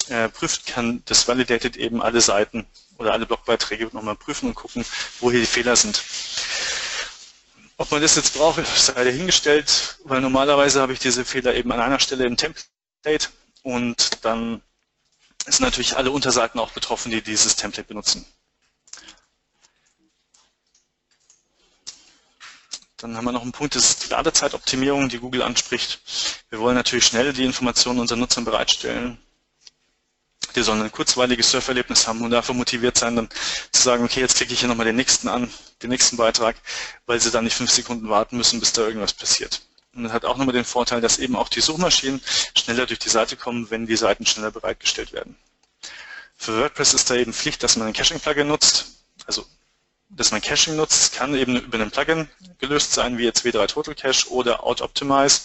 äh, prüft, kann das Validated eben alle Seiten oder alle Blogbeiträge nochmal prüfen und gucken, wo hier die Fehler sind. Ob man das jetzt braucht, sei dahingestellt, weil normalerweise habe ich diese Fehler eben an einer Stelle im Template und dann sind natürlich alle Unterseiten auch betroffen, die dieses Template benutzen. Dann haben wir noch einen Punkt, das ist die Ladezeitoptimierung, die Google anspricht. Wir wollen natürlich schnell die Informationen unseren Nutzern bereitstellen. Die sollen ein kurzweiliges Surferlebnis haben und dafür motiviert sein, dann zu sagen, okay, jetzt klicke ich hier nochmal den nächsten an, den nächsten Beitrag, weil sie dann nicht fünf Sekunden warten müssen, bis da irgendwas passiert. Und das hat auch nochmal den Vorteil, dass eben auch die Suchmaschinen schneller durch die Seite kommen, wenn die Seiten schneller bereitgestellt werden. Für WordPress ist da eben Pflicht, dass man ein Caching-Plugin nutzt. Also, dass man Caching nutzt, kann eben über ein Plugin gelöst sein, wie jetzt W3 Total Cache oder Out-Optimize.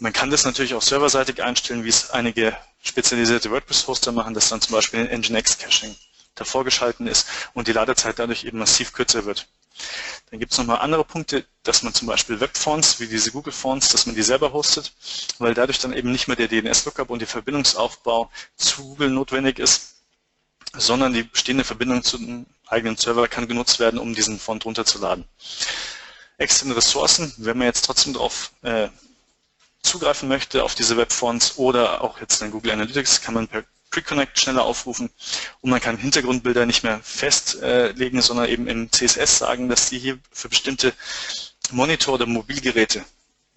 Man kann das natürlich auch serverseitig einstellen, wie es einige spezialisierte WordPress-Hoster machen, dass dann zum Beispiel ein Nginx-Caching davor geschalten ist und die Ladezeit dadurch eben massiv kürzer wird. Dann gibt es nochmal andere Punkte, dass man zum Beispiel Webfonts, wie diese Google-Fonts, dass man die selber hostet, weil dadurch dann eben nicht mehr der DNS-Lookup und der Verbindungsaufbau zu Google notwendig ist, sondern die bestehende Verbindung zu einem eigenen Server kann genutzt werden, um diesen Font runterzuladen. Externe Ressourcen, wenn man jetzt trotzdem darauf äh, zugreifen möchte, auf diese Webfonts oder auch jetzt in Google Analytics, kann man per Pre-Connect schneller aufrufen und man kann Hintergrundbilder nicht mehr festlegen, sondern eben im CSS sagen, dass die hier für bestimmte Monitor- oder Mobilgeräte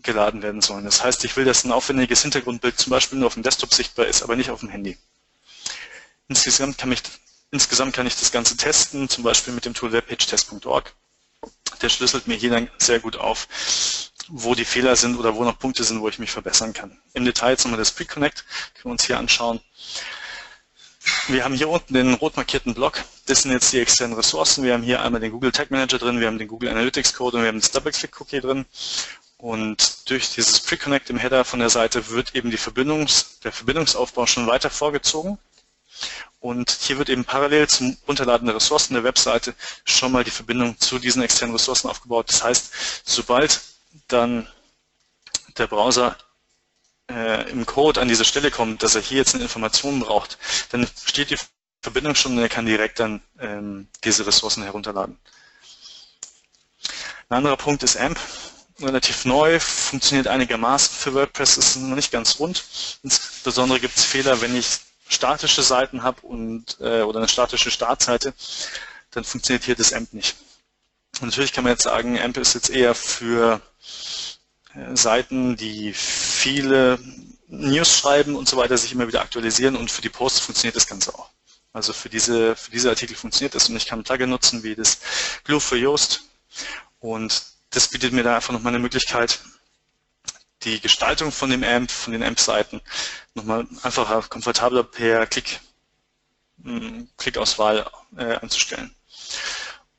geladen werden sollen. Das heißt, ich will, dass ein aufwendiges Hintergrundbild zum Beispiel nur auf dem Desktop sichtbar ist, aber nicht auf dem Handy. Insgesamt kann, ich, insgesamt kann ich das Ganze testen, zum Beispiel mit dem Tool webpagetest.org. Der schlüsselt mir hier dann sehr gut auf, wo die Fehler sind oder wo noch Punkte sind, wo ich mich verbessern kann. Im Detail jetzt nochmal das Pre-Connect, können wir uns hier anschauen. Wir haben hier unten den rot markierten Block. Das sind jetzt die externen Ressourcen. Wir haben hier einmal den Google Tag Manager drin, wir haben den Google Analytics Code und wir haben das Double-Click-Cookie drin. Und durch dieses Pre-Connect im Header von der Seite wird eben Verbindungs-, der Verbindungsaufbau schon weiter vorgezogen. Und hier wird eben parallel zum Runterladen der Ressourcen der Webseite schon mal die Verbindung zu diesen externen Ressourcen aufgebaut. Das heißt, sobald dann der Browser äh, im Code an diese Stelle kommt, dass er hier jetzt eine Information braucht, dann steht die Verbindung schon und er kann direkt dann ähm, diese Ressourcen herunterladen. Ein anderer Punkt ist AMP. Relativ neu, funktioniert einigermaßen für WordPress, ist noch nicht ganz rund. Insbesondere gibt es Fehler, wenn ich statische Seiten habe und äh, oder eine statische Startseite, dann funktioniert hier das AMP nicht. Und natürlich kann man jetzt sagen, AMP ist jetzt eher für Seiten, die viele News schreiben und so weiter, sich immer wieder aktualisieren und für die Posts funktioniert das Ganze auch. Also für diese, für diese Artikel funktioniert das und ich kann Plugin nutzen wie das Glue für Yoast und das bietet mir da einfach nochmal eine Möglichkeit, die Gestaltung von dem AMP, von den AMP-Seiten nochmal einfacher, komfortabler per Klick, hm, Klickauswahl äh, anzustellen.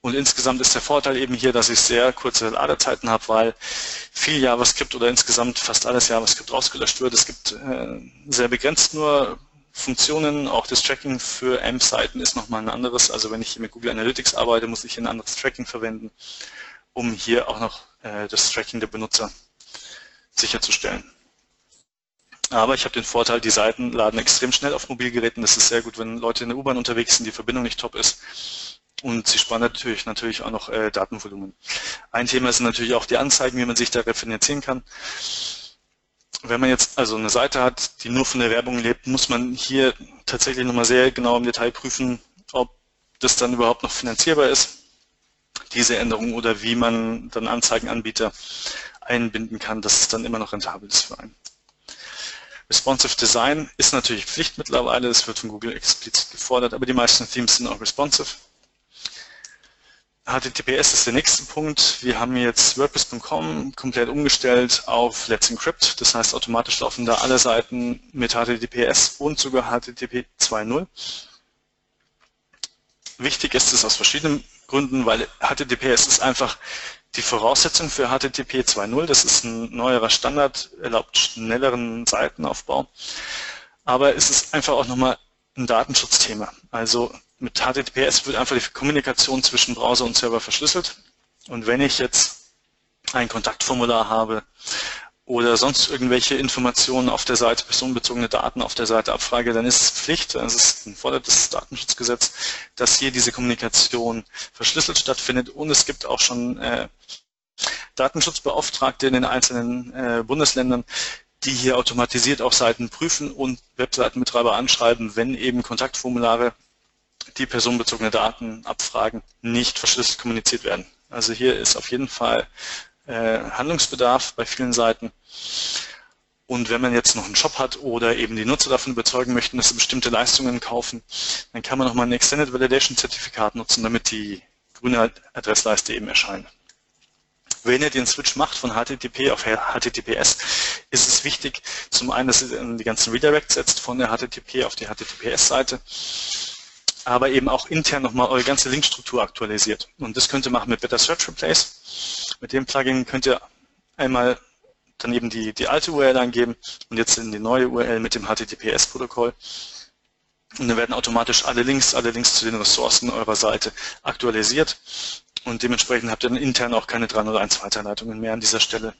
Und insgesamt ist der Vorteil eben hier, dass ich sehr kurze Ladezeiten habe, weil viel JavaScript oder insgesamt fast alles JavaScript ausgelöscht wird. Es gibt äh, sehr begrenzt nur Funktionen. Auch das Tracking für AMP-Seiten ist nochmal ein anderes. Also wenn ich hier mit Google Analytics arbeite, muss ich ein anderes Tracking verwenden, um hier auch noch äh, das Tracking der Benutzer sicherzustellen. Aber ich habe den Vorteil, die Seiten laden extrem schnell auf Mobilgeräten. Das ist sehr gut, wenn Leute in der U-Bahn unterwegs sind, die Verbindung nicht top ist und sie sparen natürlich, natürlich auch noch äh, Datenvolumen. Ein Thema sind natürlich auch die Anzeigen, wie man sich da refinanzieren kann. Wenn man jetzt also eine Seite hat, die nur von der Werbung lebt, muss man hier tatsächlich nochmal sehr genau im Detail prüfen, ob das dann überhaupt noch finanzierbar ist, diese Änderung, oder wie man dann Anzeigenanbieter einbinden kann, dass es dann immer noch rentabel ist für einen. Responsive Design ist natürlich Pflicht mittlerweile, das wird von Google explizit gefordert, aber die meisten Themes sind auch responsive. HTTPS ist der nächste Punkt. Wir haben jetzt WordPress.com komplett umgestellt auf Let's Encrypt. Das heißt, automatisch laufen da alle Seiten mit HTTPS und sogar HTTP 2.0. Wichtig ist es aus verschiedenen Gründen, weil HTTPS ist einfach die Voraussetzung für HTTP 2.0. Das ist ein neuerer Standard, erlaubt schnelleren Seitenaufbau. Aber es ist einfach auch nochmal ein Datenschutzthema. Also mit HTTPS wird einfach die Kommunikation zwischen Browser und Server verschlüsselt. Und wenn ich jetzt ein Kontaktformular habe oder sonst irgendwelche Informationen auf der Seite, personenbezogene Daten auf der Seite abfrage, dann ist es Pflicht, das ist ein fordert das Datenschutzgesetz, dass hier diese Kommunikation verschlüsselt stattfindet und es gibt auch schon äh, Datenschutzbeauftragte in den einzelnen äh, Bundesländern, die hier automatisiert auch Seiten prüfen und Webseitenbetreiber anschreiben, wenn eben Kontaktformulare die personenbezogene Daten abfragen, nicht verschlüsselt kommuniziert werden. Also hier ist auf jeden Fall äh, Handlungsbedarf bei vielen Seiten. Und wenn man jetzt noch einen Shop hat oder eben die Nutzer davon überzeugen möchten, dass sie bestimmte Leistungen kaufen, dann kann man nochmal ein Extended Validation Zertifikat nutzen, damit die grüne Adressleiste eben erscheint. Wenn ihr den Switch macht von HTTP auf HTTPS, ist es wichtig, zum einen, dass ihr die ganzen Redirects setzt von der HTTP auf die HTTPS-Seite, aber eben auch intern nochmal eure ganze Linkstruktur aktualisiert. Und das könnt ihr machen mit Better Search Replace. Mit dem Plugin könnt ihr einmal dann eben die, die alte URL eingeben und jetzt in die neue URL mit dem HTTPS-Protokoll. Und dann werden automatisch alle Links, alle Links zu den Ressourcen eurer Seite aktualisiert und dementsprechend habt ihr dann intern auch keine 301 Weiterleitungen mehr an dieser Stelle.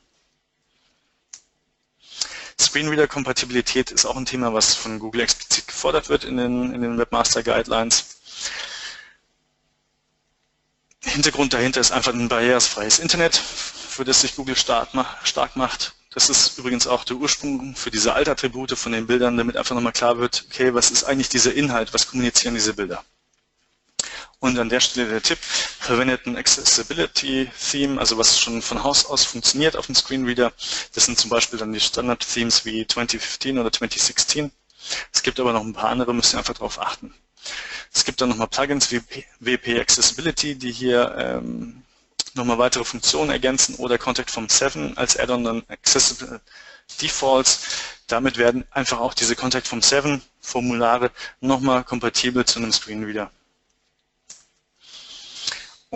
Screenreader-Kompatibilität ist auch ein Thema, was von Google explizit gefordert wird in den, in den Webmaster Guidelines. Hintergrund dahinter ist einfach ein barrierefreies Internet für das sich Google stark macht. Das ist übrigens auch der Ursprung für diese Altattribute von den Bildern, damit einfach nochmal klar wird, okay, was ist eigentlich dieser Inhalt, was kommunizieren diese Bilder. Und an der Stelle der Tipp, verwendet ein Accessibility Theme, also was schon von Haus aus funktioniert auf dem Screenreader. Das sind zum Beispiel dann die Standard-Themes wie 2015 oder 2016. Es gibt aber noch ein paar andere, müsst ihr einfach darauf achten. Es gibt dann nochmal Plugins wie WP Accessibility, die hier ähm, nochmal weitere Funktionen ergänzen oder Contact from 7 als Add-on dann Accessible Defaults. Damit werden einfach auch diese Contact from 7 Formulare nochmal kompatibel zu einem Screenreader.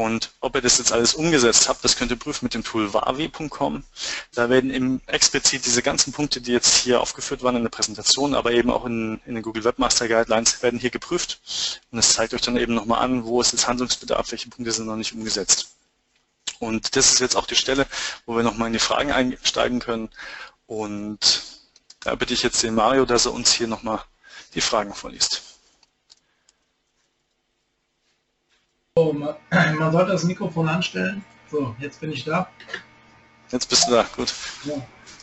Und ob ihr das jetzt alles umgesetzt habt, das könnt ihr prüfen mit dem Tool wavi.com. Da werden eben explizit diese ganzen Punkte, die jetzt hier aufgeführt waren in der Präsentation, aber eben auch in, in den Google Webmaster Guidelines, werden hier geprüft. Und es zeigt euch dann eben nochmal an, wo ist jetzt Handlungsbedarf, welche Punkte sind noch nicht umgesetzt. Und das ist jetzt auch die Stelle, wo wir nochmal in die Fragen einsteigen können. Und da bitte ich jetzt den Mario, dass er uns hier nochmal die Fragen vorliest. So, man, man sollte das Mikrofon anstellen. So, jetzt bin ich da. Jetzt bist du da, gut. Ja.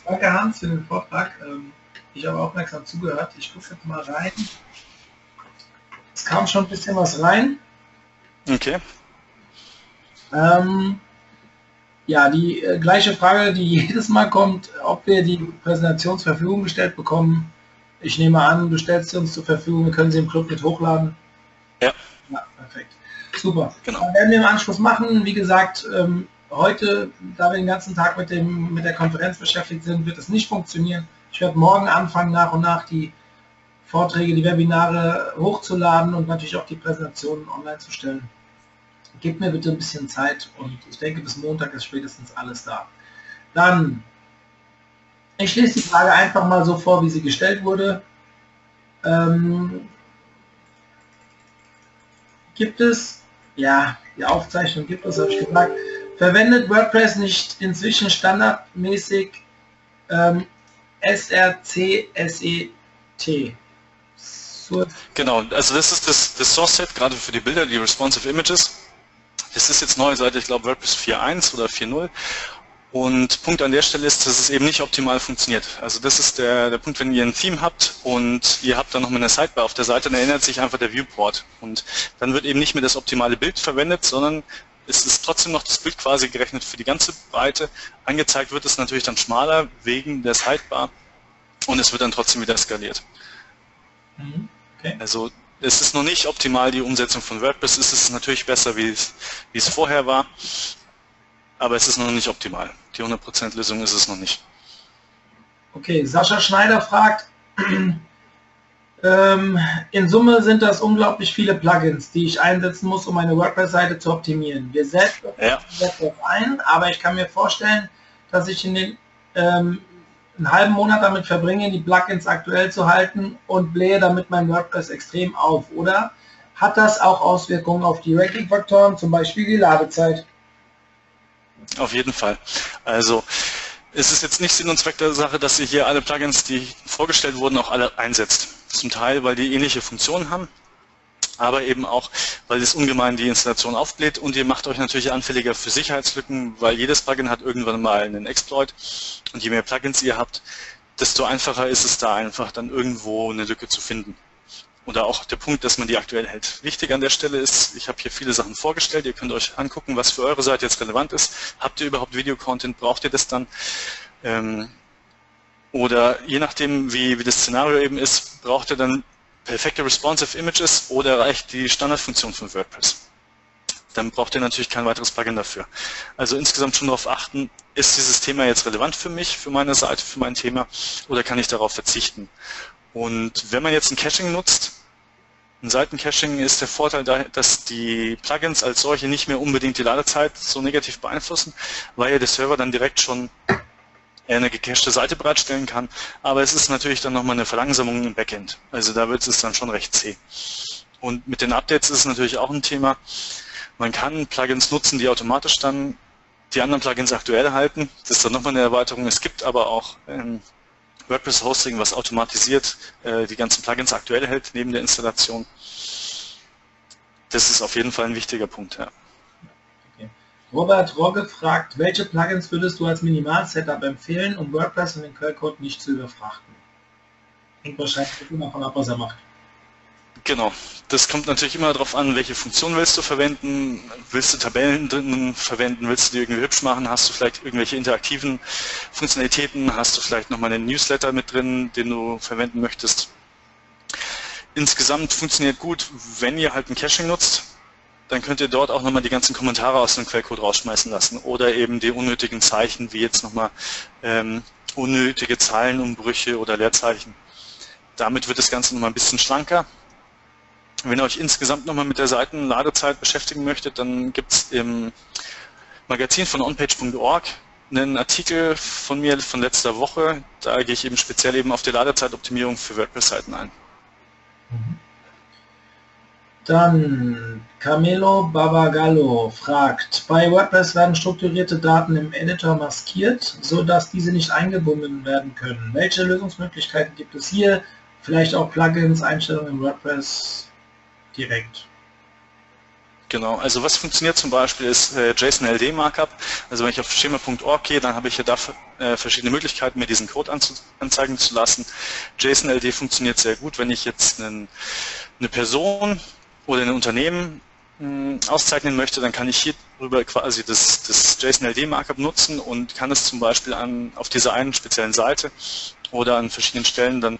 Danke Hans für den Vortrag. Ähm, ich habe aufmerksam zugehört. Ich gucke jetzt mal rein. Es kam schon ein bisschen was rein. Okay. Ähm, ja, die äh, gleiche Frage, die jedes Mal kommt, ob wir die Präsentation zur Verfügung gestellt bekommen. Ich nehme an, du stellst sie uns zur Verfügung, wir können sie im Club mit hochladen. Ja. Ja, perfekt. Super. Genau. Dann werden wir im Anschluss machen. Wie gesagt, ähm, heute, da wir den ganzen Tag mit, dem, mit der Konferenz beschäftigt sind, wird es nicht funktionieren. Ich werde morgen anfangen, nach und nach die Vorträge, die Webinare hochzuladen und natürlich auch die Präsentationen online zu stellen. Gebt mir bitte ein bisschen Zeit und ich denke, bis Montag ist spätestens alles da. Dann, ich lese die Frage einfach mal so vor, wie sie gestellt wurde. Ähm, gibt es, ja, die Aufzeichnung gibt es, habe ich gesagt, verwendet WordPress nicht inzwischen standardmäßig ähm, SRC SET? Genau, also das ist das, das Source Set gerade für die Bilder, die Responsive Images. Das ist jetzt neu seit, ich glaube, WordPress 4.1 oder 4.0. Und Punkt an der Stelle ist, dass es eben nicht optimal funktioniert. Also das ist der, der Punkt, wenn ihr ein Theme habt und ihr habt dann noch mal eine Sidebar auf der Seite, dann ändert sich einfach der Viewport. Und dann wird eben nicht mehr das optimale Bild verwendet, sondern es ist trotzdem noch das Bild quasi gerechnet für die ganze Breite. Angezeigt wird es natürlich dann schmaler wegen der Sidebar und es wird dann trotzdem wieder skaliert. Mhm. Okay. Also es ist noch nicht optimal die Umsetzung von WordPress. Es ist natürlich besser, wie es, wie es vorher war, aber es ist noch nicht optimal. Die 100% Lösung ist es noch nicht. Okay, Sascha Schneider fragt, ähm, in Summe sind das unglaublich viele Plugins, die ich einsetzen muss, um meine WordPress-Seite zu optimieren. Wir setzen ja. ein, aber ich kann mir vorstellen, dass ich in den ähm, einen halben Monat damit verbringe, die Plugins aktuell zu halten und blähe damit mein WordPress extrem auf. Oder hat das auch Auswirkungen auf die Ranking-Faktoren, zum Beispiel die Ladezeit? Auf jeden Fall. Also es ist jetzt nicht Sinn und Zweck der Sache, dass ihr hier alle Plugins, die vorgestellt wurden, auch alle einsetzt. Zum Teil, weil die ähnliche Funktionen haben aber eben auch, weil es ungemein die Installation aufbläht und ihr macht euch natürlich anfälliger für Sicherheitslücken, weil jedes Plugin hat irgendwann mal einen Exploit und je mehr Plugins ihr habt, desto einfacher ist es da einfach dann irgendwo eine Lücke zu finden. Oder auch der Punkt, dass man die aktuell hält. Wichtig an der Stelle ist, ich habe hier viele Sachen vorgestellt, ihr könnt euch angucken, was für eure Seite jetzt relevant ist. Habt ihr überhaupt Video-Content, braucht ihr das dann? Ähm, Oder je nachdem, wie, wie das Szenario eben ist, braucht ihr dann perfekte responsive Images oder reicht die Standardfunktion von WordPress. Dann braucht ihr natürlich kein weiteres Plugin dafür. Also insgesamt schon darauf achten, ist dieses Thema jetzt relevant für mich, für meine Seite, für mein Thema oder kann ich darauf verzichten? Und wenn man jetzt ein Caching nutzt, ein Seitencaching ist der Vorteil, dass die Plugins als solche nicht mehr unbedingt die Ladezeit so negativ beeinflussen, weil ja der Server dann direkt schon eine gecachte Seite bereitstellen kann. Aber es ist natürlich dann nochmal eine Verlangsamung im Backend. Also da wird es dann schon recht zäh. Und mit den Updates ist es natürlich auch ein Thema. Man kann Plugins nutzen, die automatisch dann die anderen Plugins aktuell halten. Das ist dann nochmal eine Erweiterung. Es gibt aber auch ähm, WordPress Hosting, was automatisiert äh, die ganzen Plugins aktuell hält neben der Installation. Das ist auf jeden Fall ein wichtiger Punkt. Ja. Robert Rogge fragt, welche Plugins würdest du als Minimal-Setup empfehlen, um WordPress und den Quellcode nicht zu überfrachten? Hängt wahrscheinlich immer davon ab, was er macht. Genau, das kommt natürlich immer darauf an, welche Funktion willst du verwenden. Willst du Tabellen drinnen verwenden? Willst du die irgendwie hübsch machen? Hast du vielleicht irgendwelche interaktiven Funktionalitäten? Hast du vielleicht nochmal einen Newsletter mit drin, den du verwenden möchtest? Insgesamt funktioniert gut, wenn ihr halt ein Caching nutzt dann könnt ihr dort auch nochmal die ganzen Kommentare aus dem Quellcode rausschmeißen lassen oder eben die unnötigen Zeichen, wie jetzt nochmal ähm, unnötige Zeilenumbrüche oder Leerzeichen. Damit wird das Ganze nochmal ein bisschen schlanker. Wenn ihr euch insgesamt nochmal mit der Seitenladezeit beschäftigen möchtet, dann gibt es im Magazin von onpage.org einen Artikel von mir von letzter Woche. Da gehe ich eben speziell eben auf die Ladezeitoptimierung für WordPress-Seiten ein. Mhm. Dann Camelo Babagallo fragt, bei WordPress werden strukturierte Daten im Editor maskiert, sodass diese nicht eingebunden werden können. Welche Lösungsmöglichkeiten gibt es hier? Vielleicht auch Plugins, Einstellungen in WordPress direkt. Genau, also was funktioniert zum Beispiel ist äh, JSON-LD Markup. Also wenn ich auf schema.org gehe, dann habe ich ja da äh, verschiedene Möglichkeiten, mir diesen Code anzeigen zu lassen. JSON-LD funktioniert sehr gut, wenn ich jetzt einen, eine Person oder ein Unternehmen hm, auszeichnen möchte, dann kann ich hier drüber quasi das, das JSON-LD-Markup nutzen und kann es zum Beispiel an, auf dieser einen speziellen Seite oder an verschiedenen Stellen dann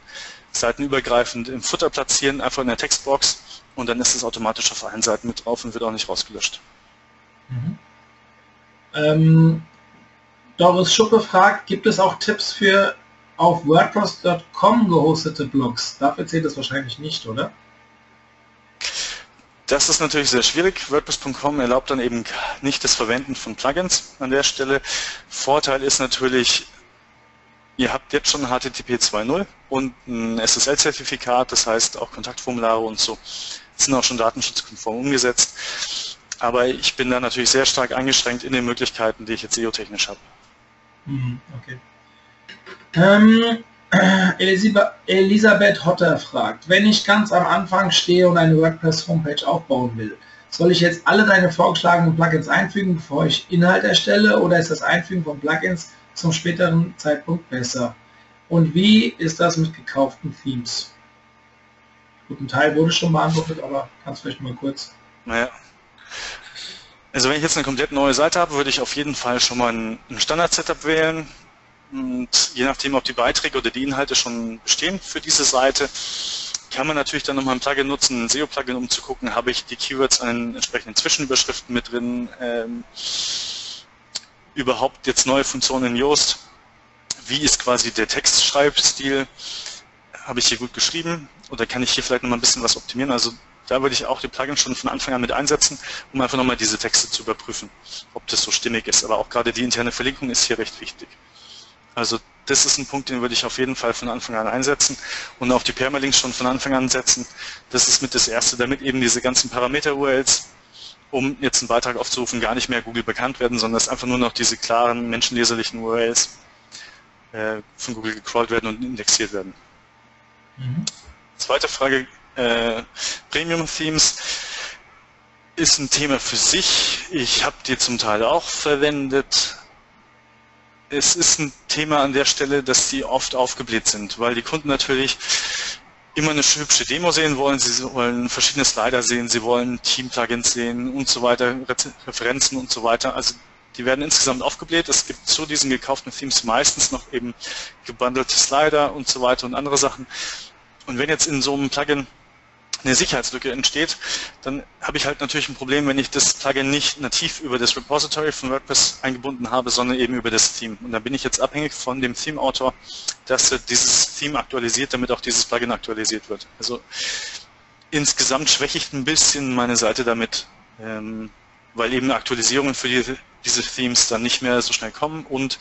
seitenübergreifend im Footer platzieren, einfach in der Textbox und dann ist es automatisch auf allen Seiten mit drauf und wird auch nicht rausgelöscht. Mhm. Ähm, Doris Schuppe fragt, gibt es auch Tipps für auf WordPress.com gehostete Blogs? Dafür zählt es wahrscheinlich nicht, oder? Das ist natürlich sehr schwierig. WordPress.com erlaubt dann eben nicht das Verwenden von Plugins an der Stelle. Vorteil ist natürlich, ihr habt jetzt schon HTTP 2.0 und ein SSL-Zertifikat, das heißt auch Kontaktformulare und so sind auch schon datenschutzkonform umgesetzt. Aber ich bin da natürlich sehr stark eingeschränkt in den Möglichkeiten, die ich jetzt SEO-technisch habe. Mhm, okay. Ähm, Elisabeth Hotter fragt, wenn ich ganz am Anfang stehe und eine WordPress-Homepage aufbauen will, soll ich jetzt alle deine vorgeschlagenen Plugins einfügen, bevor ich Inhalt erstelle, oder ist das Einfügen von Plugins zum späteren Zeitpunkt besser? Und wie ist das mit gekauften Themes? Gut, ein Teil wurde schon beantwortet, aber kannst vielleicht mal kurz. Naja. Also wenn ich jetzt eine komplett neue Seite habe, würde ich auf jeden Fall schon mal ein Standard-Setup wählen. Und je nachdem, ob die Beiträge oder die Inhalte schon bestehen für diese Seite, kann man natürlich dann nochmal ein Plugin nutzen, ein SEO-Plugin, um zu gucken, habe ich die Keywords an entsprechenden Zwischenüberschriften mit drin, ähm, überhaupt jetzt neue Funktionen in Yoast, wie ist quasi der Textschreibstil, habe ich hier gut geschrieben? Oder kann ich hier vielleicht nochmal ein bisschen was optimieren, also da würde ich auch die Plugins schon von Anfang an mit einsetzen, um einfach nochmal diese Texte zu überprüfen, ob das so stimmig ist, aber auch gerade die interne Verlinkung ist hier recht wichtig. Also das ist ein Punkt, den würde ich auf jeden Fall von Anfang an einsetzen und auch die Permalinks schon von Anfang an setzen. Das ist mit das Erste, damit eben diese ganzen Parameter-URLs, um jetzt einen Beitrag aufzurufen, gar nicht mehr Google bekannt werden, sondern dass einfach nur noch diese klaren, menschenleserlichen URLs äh, von Google gecrawlt werden und indexiert werden. Mhm. Zweite Frage, äh, Premium-Themes ist ein Thema für sich. Ich habe die zum Teil auch verwendet es ist ein Thema an der Stelle, dass die oft aufgebläht sind, weil die Kunden natürlich immer eine hübsche Demo sehen wollen, sie wollen verschiedene Slider sehen, sie wollen Team-Plugins sehen und so weiter, Referenzen und so weiter. Also Die werden insgesamt aufgebläht. Es gibt zu diesen gekauften Themes meistens noch eben gebundelte Slider und so weiter und andere Sachen. Und wenn jetzt in so einem Plugin eine Sicherheitslücke entsteht, dann habe ich halt natürlich ein Problem, wenn ich das Plugin nicht nativ über das Repository von WordPress eingebunden habe, sondern eben über das Theme. Und dann bin ich jetzt abhängig von dem Theme-Autor, dass er dieses Theme aktualisiert, damit auch dieses Plugin aktualisiert wird. Also insgesamt schwäche ich ein bisschen meine Seite damit, ähm, weil eben Aktualisierungen für diese, diese Themes dann nicht mehr so schnell kommen und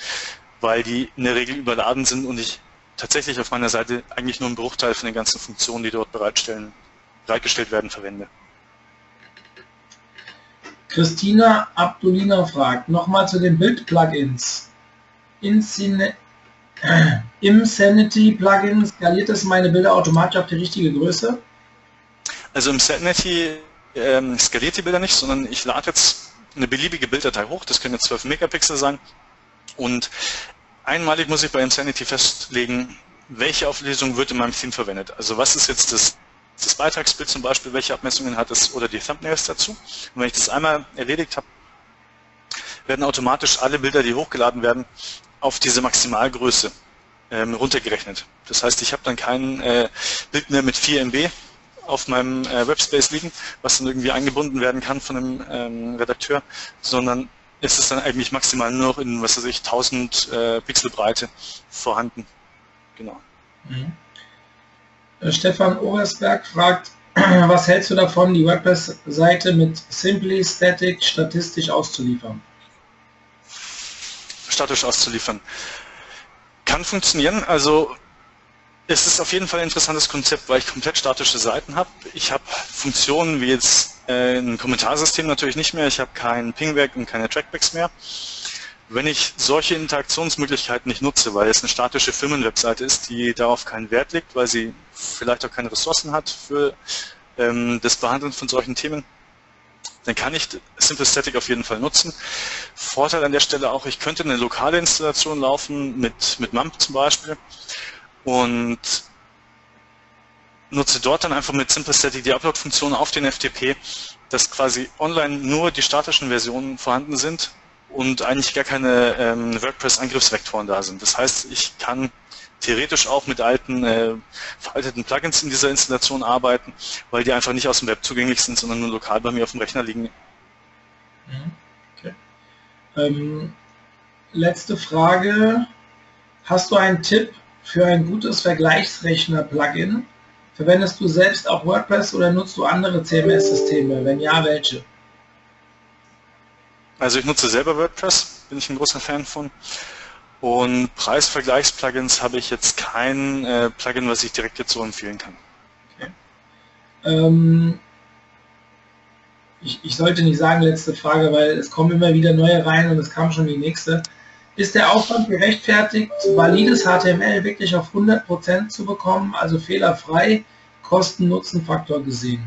weil die in der Regel überladen sind und ich tatsächlich auf meiner Seite eigentlich nur einen Bruchteil von den ganzen Funktionen, die dort bereitstellen, bereitgestellt werden, verwende. Christina Abdulina fragt, nochmal zu den Bild-Plugins. Insanity Plugin, skaliert es meine Bilder automatisch auf die richtige Größe? Also im Sanity ähm, skaliert die Bilder nicht, sondern ich lade jetzt eine beliebige Bilddatei hoch, das können jetzt 12 Megapixel sein und einmalig muss ich bei Insanity festlegen, welche Auflösung wird in meinem Theme verwendet. Also was ist jetzt das das Beitragsbild zum Beispiel, welche Abmessungen hat es oder die Thumbnails dazu. Und wenn ich das einmal erledigt habe, werden automatisch alle Bilder, die hochgeladen werden, auf diese Maximalgröße ähm, runtergerechnet. Das heißt, ich habe dann kein äh, Bild mehr mit 4 MB auf meinem äh, Webspace liegen, was dann irgendwie eingebunden werden kann von einem ähm, Redakteur, sondern ist es dann eigentlich maximal nur noch in, was weiß ich, 1000 äh, Pixel Breite vorhanden. Genau. Mhm. Äh, Stefan Obersberg fragt, was hältst du davon, die WordPress-Seite mit Simply Static statistisch auszuliefern? Statisch auszuliefern. Kann funktionieren. Also es ist auf jeden Fall ein interessantes Konzept, weil ich komplett statische Seiten habe. Ich habe Funktionen wie jetzt äh, ein Kommentarsystem natürlich nicht mehr. Ich habe kein Pingback und keine Trackbacks mehr. Wenn ich solche Interaktionsmöglichkeiten nicht nutze, weil es eine statische Firmenwebseite ist, die darauf keinen Wert legt, weil sie vielleicht auch keine Ressourcen hat für ähm, das Behandeln von solchen Themen, dann kann ich Simple Static auf jeden Fall nutzen. Vorteil an der Stelle auch, ich könnte eine lokale Installation laufen mit, mit MAMP zum Beispiel und nutze dort dann einfach mit Simple Static die Upload-Funktion auf den FTP, dass quasi online nur die statischen Versionen vorhanden sind und eigentlich gar keine ähm, WordPress-Angriffsvektoren da sind. Das heißt, ich kann theoretisch auch mit alten, äh, veralteten Plugins in dieser Installation arbeiten, weil die einfach nicht aus dem Web zugänglich sind, sondern nur lokal bei mir auf dem Rechner liegen. Mhm. Okay. Ähm, letzte Frage. Hast du einen Tipp für ein gutes Vergleichsrechner-Plugin? Verwendest du selbst auch WordPress oder nutzt du andere CMS-Systeme? Wenn ja, welche? Also ich nutze selber WordPress, bin ich ein großer Fan von. Und Preisvergleichsplugins habe ich jetzt kein äh, Plugin, was ich direkt jetzt so empfehlen kann. Ähm, ich, ich, sollte nicht sagen letzte Frage, weil es kommen immer wieder neue rein und es kam schon die nächste. Ist der Aufwand gerechtfertigt, valides HTML wirklich auf 100% zu bekommen, also fehlerfrei, Kosten-Nutzen-Faktor gesehen?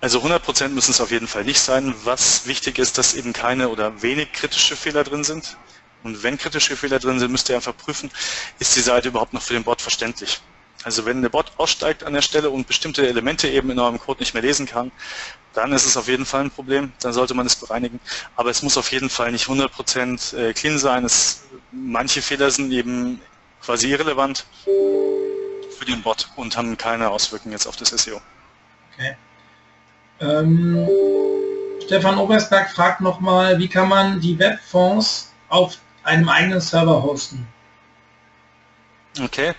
Also 100% müssen es auf jeden Fall nicht sein. Was wichtig ist, dass eben keine oder wenig kritische Fehler drin sind. Und wenn kritische Fehler drin sind, müsst ihr einfach prüfen, ist die Seite überhaupt noch für den Bot verständlich. Also wenn der Bot aussteigt an der Stelle und bestimmte Elemente eben in eurem Code nicht mehr lesen kann, dann ist es auf jeden Fall ein Problem, dann sollte man es bereinigen. Aber es muss auf jeden Fall nicht 100% äh, clean sein. Es, manche Fehler sind eben quasi irrelevant für den Bot und haben keine Auswirkungen jetzt auf das SEO. Okay. Ähm, Stefan Obersberg fragt nochmal, wie kann man die Webfonds auf einem eigenen Server hosten? Okay,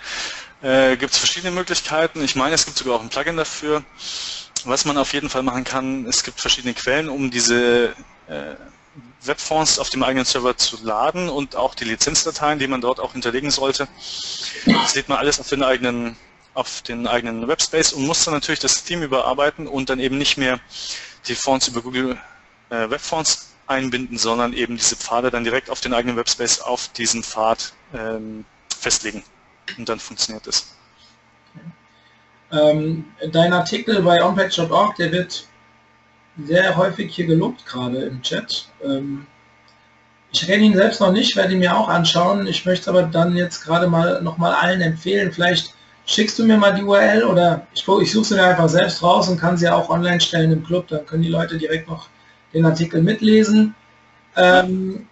äh, gibt es verschiedene Möglichkeiten. Ich meine, es gibt sogar auch ein Plugin dafür. Was man auf jeden Fall machen kann, es gibt verschiedene Quellen, um diese äh, Webfonds auf dem eigenen Server zu laden und auch die Lizenzdateien, die man dort auch hinterlegen sollte. Das lädt man alles auf den eigenen auf den eigenen Webspace und muss dann natürlich das Theme überarbeiten und dann eben nicht mehr die Fonts über Google äh, Webfonts einbinden, sondern eben diese Pfade dann direkt auf den eigenen Webspace auf diesen Pfad ähm, festlegen. Und dann funktioniert es. Ähm, dein Artikel bei onpage.org, der wird sehr häufig hier gelobt, gerade im Chat. Ähm, ich kenne ihn selbst noch nicht, werde ihn mir auch anschauen. Ich möchte aber dann jetzt gerade mal noch mal allen empfehlen, vielleicht schickst du mir mal die URL oder ich, ich suche sie mir einfach selbst raus und kann sie auch online stellen im Club, dann können die Leute direkt noch den Artikel mitlesen. Ähm,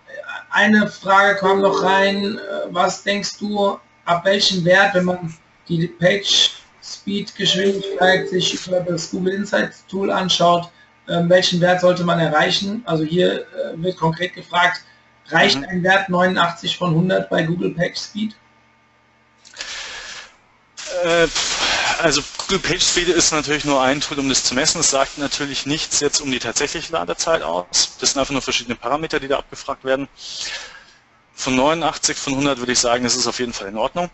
eine Frage kam noch rein. Was denkst du, ab welchem Wert, wenn man die Page Speed Geschwindigkeit sich über das Google Insights Tool anschaut, ähm, welchen Wert sollte man erreichen? Also hier äh, wird konkret gefragt, reicht mhm. ein Wert 89 von 100 bei Google Page Speed? Äh, also Google PageSpeed ist natürlich nur ein Tool, um das zu messen. Es sagt natürlich nichts jetzt um die tatsächliche Ladezeit aus. Das sind einfach nur verschiedene Parameter, die da abgefragt werden. Von 89 von 100 würde ich sagen, das ist auf jeden Fall in Ordnung.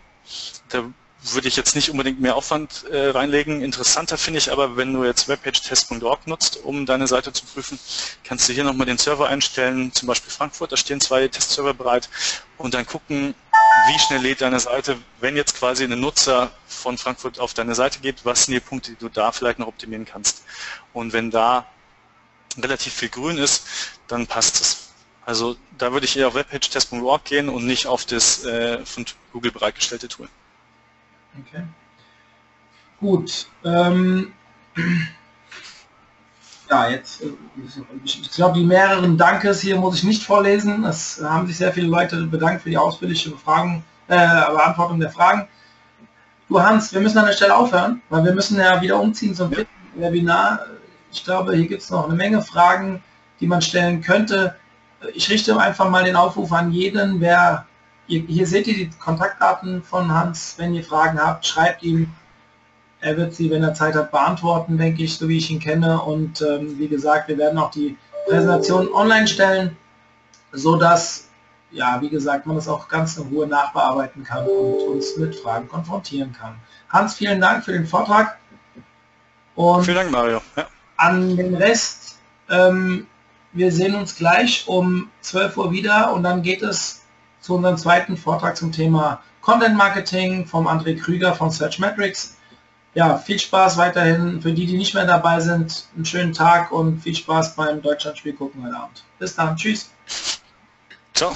Da würde ich jetzt nicht unbedingt mehr Aufwand äh, reinlegen. Interessanter finde ich aber, wenn du jetzt webpagetest.org nutzt, um deine Seite zu prüfen, kannst du hier nochmal den Server einstellen, zum Beispiel Frankfurt, da stehen zwei Testserver bereit und dann gucken, wie schnell lädt deine Seite, wenn jetzt quasi ein Nutzer von Frankfurt auf deine Seite geht, was sind die Punkte, die du da vielleicht noch optimieren kannst. Und wenn da relativ viel grün ist, dann passt es. Also da würde ich eher auf webpagetest.org gehen und nicht auf das äh, von Google bereitgestellte Tool. Okay. Gut. Ähm, ja, jetzt, äh, ich glaube, die mehreren Dankes hier muss ich nicht vorlesen. Es haben sich sehr viele Leute bedankt für die ausführliche Befragung, äh, Beantwortung der Fragen. Du Hans, wir müssen an der Stelle aufhören, weil wir müssen ja wieder umziehen zum ja. Webinar. Ich glaube, hier gibt es noch eine Menge Fragen, die man stellen könnte. Ich richte einfach mal den Aufruf an jeden, wer hier seht ihr die Kontaktdaten von Hans. Wenn ihr Fragen habt, schreibt ihm. Er wird sie, wenn er Zeit hat, beantworten, denke ich, so wie ich ihn kenne. Und ähm, wie gesagt, wir werden auch die Präsentation online stellen, so dass, ja, wie gesagt, man das auch ganz in Ruhe nachbearbeiten kann und uns mit Fragen konfrontieren kann. Hans, vielen Dank für den Vortrag. Und vielen Dank, Mario. Ja. An den Rest, ähm, wir sehen uns gleich um 12 Uhr wieder und dann geht es zu unserem zweiten Vortrag zum Thema Content Marketing vom André Krüger von Search Metrics. Ja, viel Spaß weiterhin. Für die, die nicht mehr dabei sind, einen schönen Tag und viel Spaß beim Deutschlandspiel gucken heute Abend. Bis dann. Tschüss. Ciao.